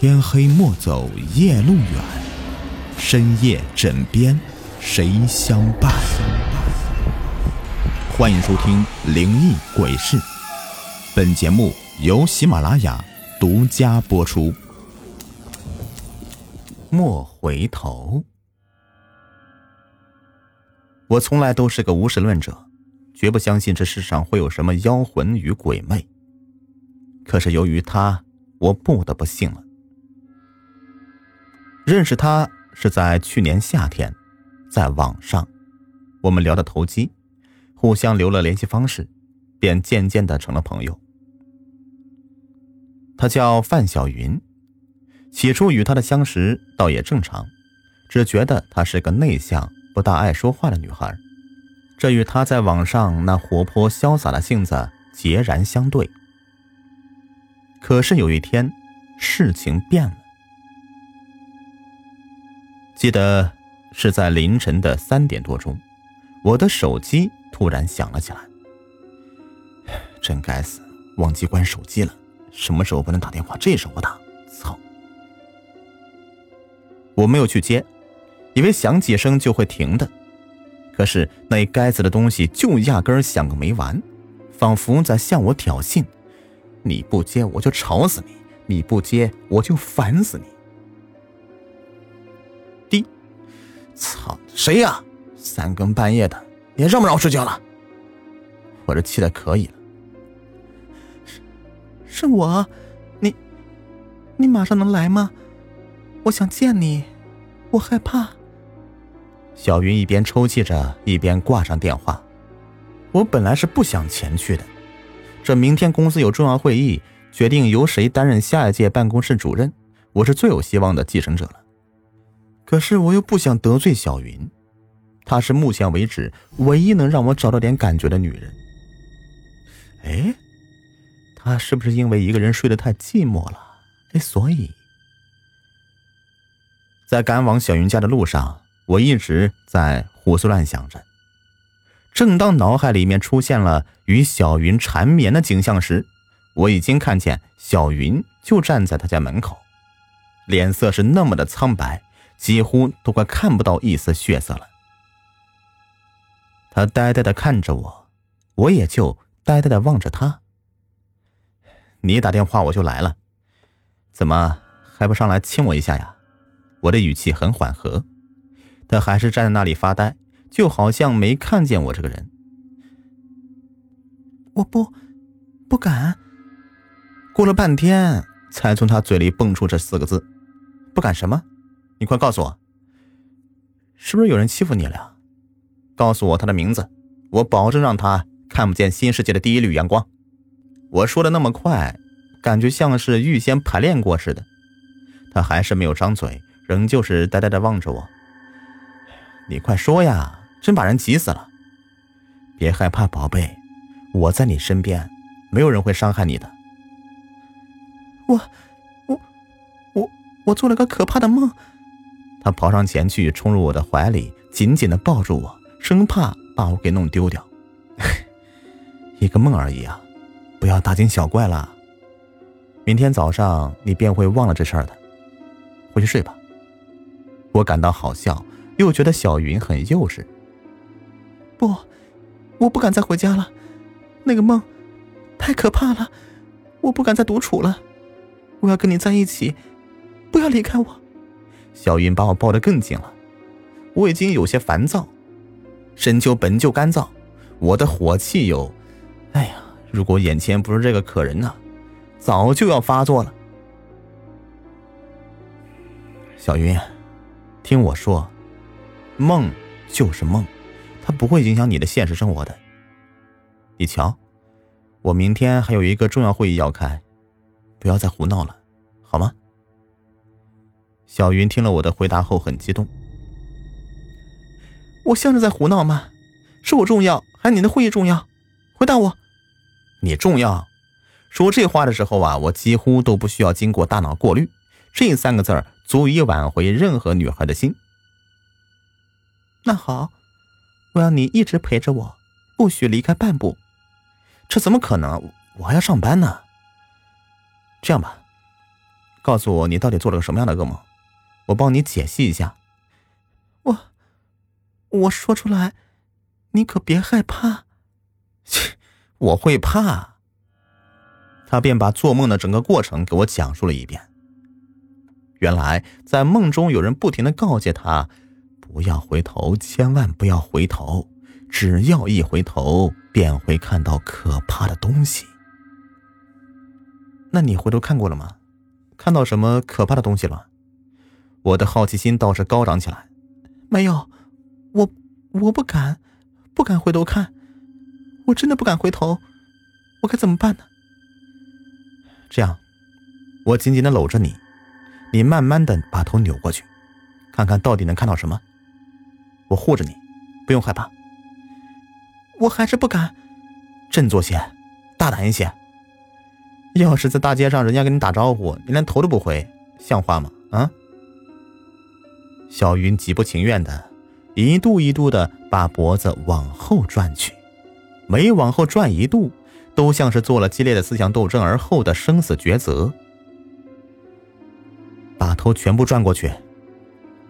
天黑莫走夜路远，深夜枕边谁相伴？欢迎收听《灵异鬼事》，本节目由喜马拉雅独家播出。莫回头，我从来都是个无神论者，绝不相信这世上会有什么妖魂与鬼魅。可是由于他，我不得不信了。认识他是在去年夏天，在网上，我们聊得投机，互相留了联系方式，便渐渐的成了朋友。他叫范小云，起初与他的相识倒也正常，只觉得她是个内向、不大爱说话的女孩，这与他在网上那活泼潇洒的性子截然相对。可是有一天，事情变了。记得是在凌晨的三点多钟，我的手机突然响了起来。真该死，忘记关手机了。什么时候不能打电话？这时候打，操！我没有去接，以为响几声就会停的。可是那该死的东西就压根响个没完，仿佛在向我挑衅：你不接我就吵死你，你不接我就烦死你。操！谁呀？三更半夜的，你还让不让我睡觉了？我这气的可以了。是，是我，你，你马上能来吗？我想见你，我害怕。小云一边抽泣着，一边挂上电话。我本来是不想前去的，这明天公司有重要会议，决定由谁担任下一届办公室主任，我是最有希望的继承者了。可是我又不想得罪小云，她是目前为止唯一能让我找到点感觉的女人。哎，她是不是因为一个人睡得太寂寞了？哎，所以，在赶往小云家的路上，我一直在胡思乱想着。正当脑海里面出现了与小云缠绵的景象时，我已经看见小云就站在他家门口，脸色是那么的苍白。几乎都快看不到一丝血色了。他呆呆的看着我，我也就呆呆的望着他。你打电话我就来了，怎么还不上来亲我一下呀？我的语气很缓和，他还是站在那里发呆，就好像没看见我这个人。我不，不敢。过了半天，才从他嘴里蹦出这四个字：“不敢什么？”你快告诉我，是不是有人欺负你了？告诉我他的名字，我保证让他看不见新世界的第一缕阳光。我说的那么快，感觉像是预先排练过似的。他还是没有张嘴，仍旧是呆呆的望着我。你快说呀，真把人急死了。别害怕，宝贝，我在你身边，没有人会伤害你的。我，我，我，我做了个可怕的梦。他跑上前去，冲入我的怀里，紧紧的抱住我，生怕把我给弄丢掉。一个梦而已啊，不要大惊小怪啦。明天早上你便会忘了这事儿的。回去睡吧。我感到好笑，又觉得小云很幼稚。不，我不敢再回家了。那个梦太可怕了，我不敢再独处了。我要跟你在一起，不要离开我。小云把我抱得更紧了，我已经有些烦躁。深秋本就干燥，我的火气有……哎呀，如果眼前不是这个可人呢，早就要发作了。小云，听我说，梦就是梦，它不会影响你的现实生活的。你瞧，我明天还有一个重要会议要开，不要再胡闹了，好吗？小云听了我的回答后很激动。我像是在胡闹吗？是我重要，还是你的会议重要？回答我。你重要。说这话的时候啊，我几乎都不需要经过大脑过滤，这三个字儿足以挽回任何女孩的心。那好，我要你一直陪着我，不许离开半步。这怎么可能？我还要上班呢。这样吧。告诉我你到底做了个什么样的噩梦，我帮你解析一下。我，我说出来，你可别害怕。切，我会怕。他便把做梦的整个过程给我讲述了一遍。原来在梦中有人不停的告诫他，不要回头，千万不要回头，只要一回头，便会看到可怕的东西。那你回头看过了吗？看到什么可怕的东西了？我的好奇心倒是高涨起来。没有，我我不敢，不敢回头看，我真的不敢回头，我该怎么办呢？这样，我紧紧的搂着你，你慢慢的把头扭过去，看看到底能看到什么。我护着你，不用害怕。我还是不敢，振作些，大胆一些。要是在大街上，人家跟你打招呼，你连头都不回，像话吗？啊！小云极不情愿的，一度一度的把脖子往后转去，每往后转一度，都像是做了激烈的思想斗争而后的生死抉择。把头全部转过去，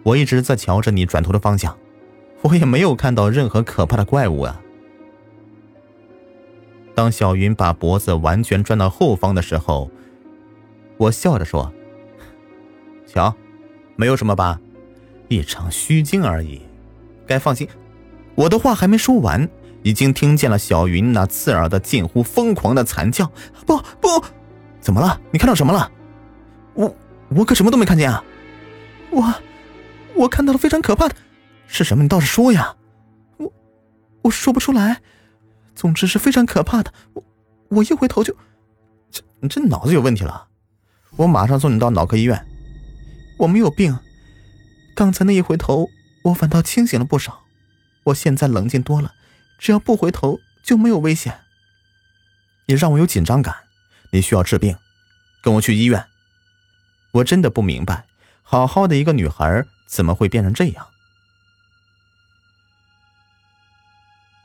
我一直在瞧着你转头的方向，我也没有看到任何可怕的怪物啊。当小云把脖子完全转到后方的时候，我笑着说：“瞧，没有什么吧，一场虚惊而已，该放心。”我的话还没说完，已经听见了小云那刺耳的、近乎疯狂的惨叫：“不不，怎么了？你看到什么了？”“我我可什么都没看见啊！”“我我看到了非常可怕的，是什么？你倒是说呀！”“我我说不出来。”总之是非常可怕的。我我一回头就，这你这脑子有问题了。我马上送你到脑科医院。我没有病，刚才那一回头，我反倒清醒了不少。我现在冷静多了，只要不回头就没有危险。你让我有紧张感，你需要治病，跟我去医院。我真的不明白，好好的一个女孩怎么会变成这样？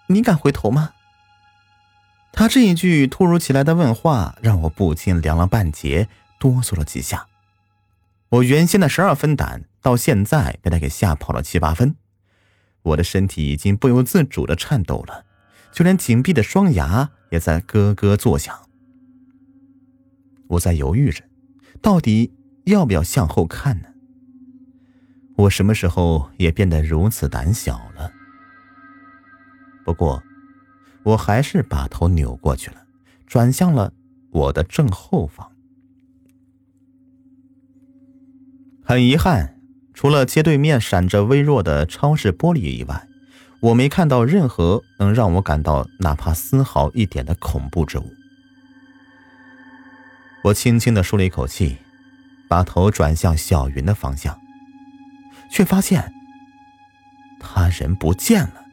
你敢回头吗？他这一句突如其来的问话，让我不禁凉了半截，哆嗦了几下。我原先的十二分胆，到现在被他给吓跑了七八分。我的身体已经不由自主的颤抖了，就连紧闭的双牙也在咯咯作响。我在犹豫着，到底要不要向后看呢？我什么时候也变得如此胆小了？不过。我还是把头扭过去了，转向了我的正后方。很遗憾，除了街对面闪着微弱的超市玻璃以外，我没看到任何能让我感到哪怕丝毫一点的恐怖之物。我轻轻的舒了一口气，把头转向小云的方向，却发现他人不见了。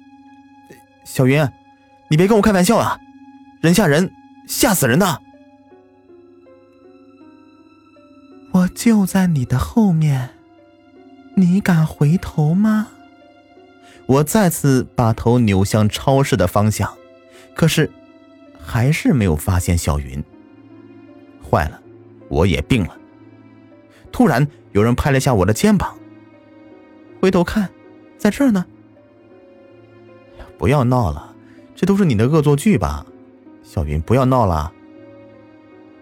小云。你别跟我开玩笑啊！人吓人，吓死人的！我就在你的后面，你敢回头吗？我再次把头扭向超市的方向，可是还是没有发现小云。坏了，我也病了！突然有人拍了下我的肩膀，回头看，在这儿呢。不要闹了。这都是你的恶作剧吧，小云，不要闹了。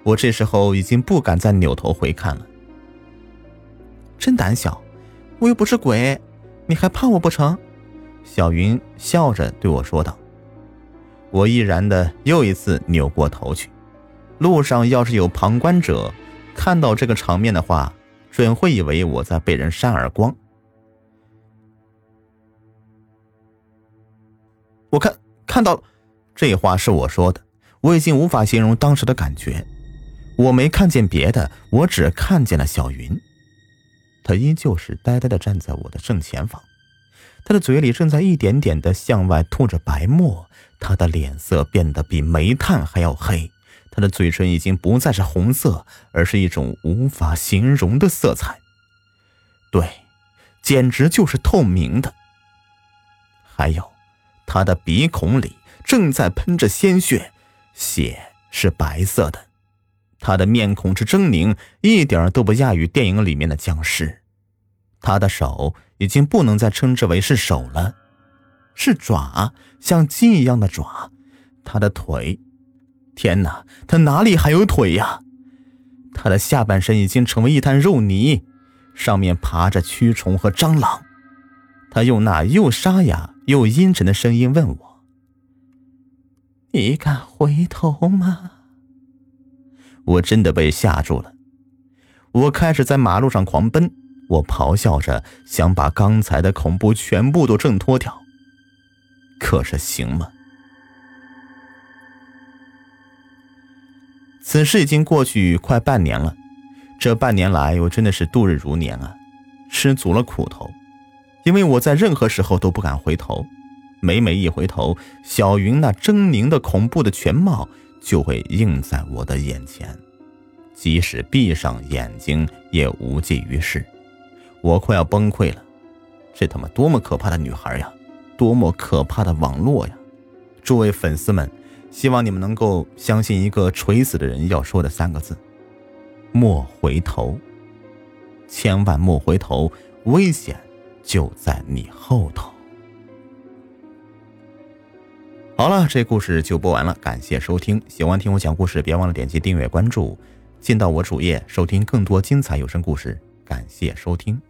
我这时候已经不敢再扭头回看了。真胆小，我又不是鬼，你还怕我不成？小云笑着对我说道。我毅然的又一次扭过头去。路上要是有旁观者看到这个场面的话，准会以为我在被人扇耳光。我看。看到，这话是我说的，我已经无法形容当时的感觉。我没看见别的，我只看见了小云，她依旧是呆呆的站在我的正前方，她的嘴里正在一点点的向外吐着白沫，她的脸色变得比煤炭还要黑，她的嘴唇已经不再是红色，而是一种无法形容的色彩，对，简直就是透明的。还有。他的鼻孔里正在喷着鲜血，血是白色的，他的面孔之狰狞，一点都不亚于电影里面的僵尸。他的手已经不能再称之为是手了，是爪，像鸡一样的爪。他的腿，天哪，他哪里还有腿呀？他的下半身已经成为一滩肉泥，上面爬着蛆虫和蟑螂。他用那又沙哑又阴沉的声音问我：“你敢回头吗？”我真的被吓住了，我开始在马路上狂奔，我咆哮着想把刚才的恐怖全部都挣脱掉。可是行吗？此事已经过去快半年了，这半年来我真的是度日如年啊，吃足了苦头，因为我在任何时候都不敢回头，每每一回头，小云那狰狞的恐怖的全貌。就会映在我的眼前，即使闭上眼睛也无济于事。我快要崩溃了，这他妈多么可怕的女孩呀，多么可怕的网络呀！诸位粉丝们，希望你们能够相信一个垂死的人要说的三个字：莫回头。千万莫回头，危险就在你后头。好了，这故事就播完了，感谢收听。喜欢听我讲故事，别忘了点击订阅关注，进到我主页收听更多精彩有声故事。感谢收听。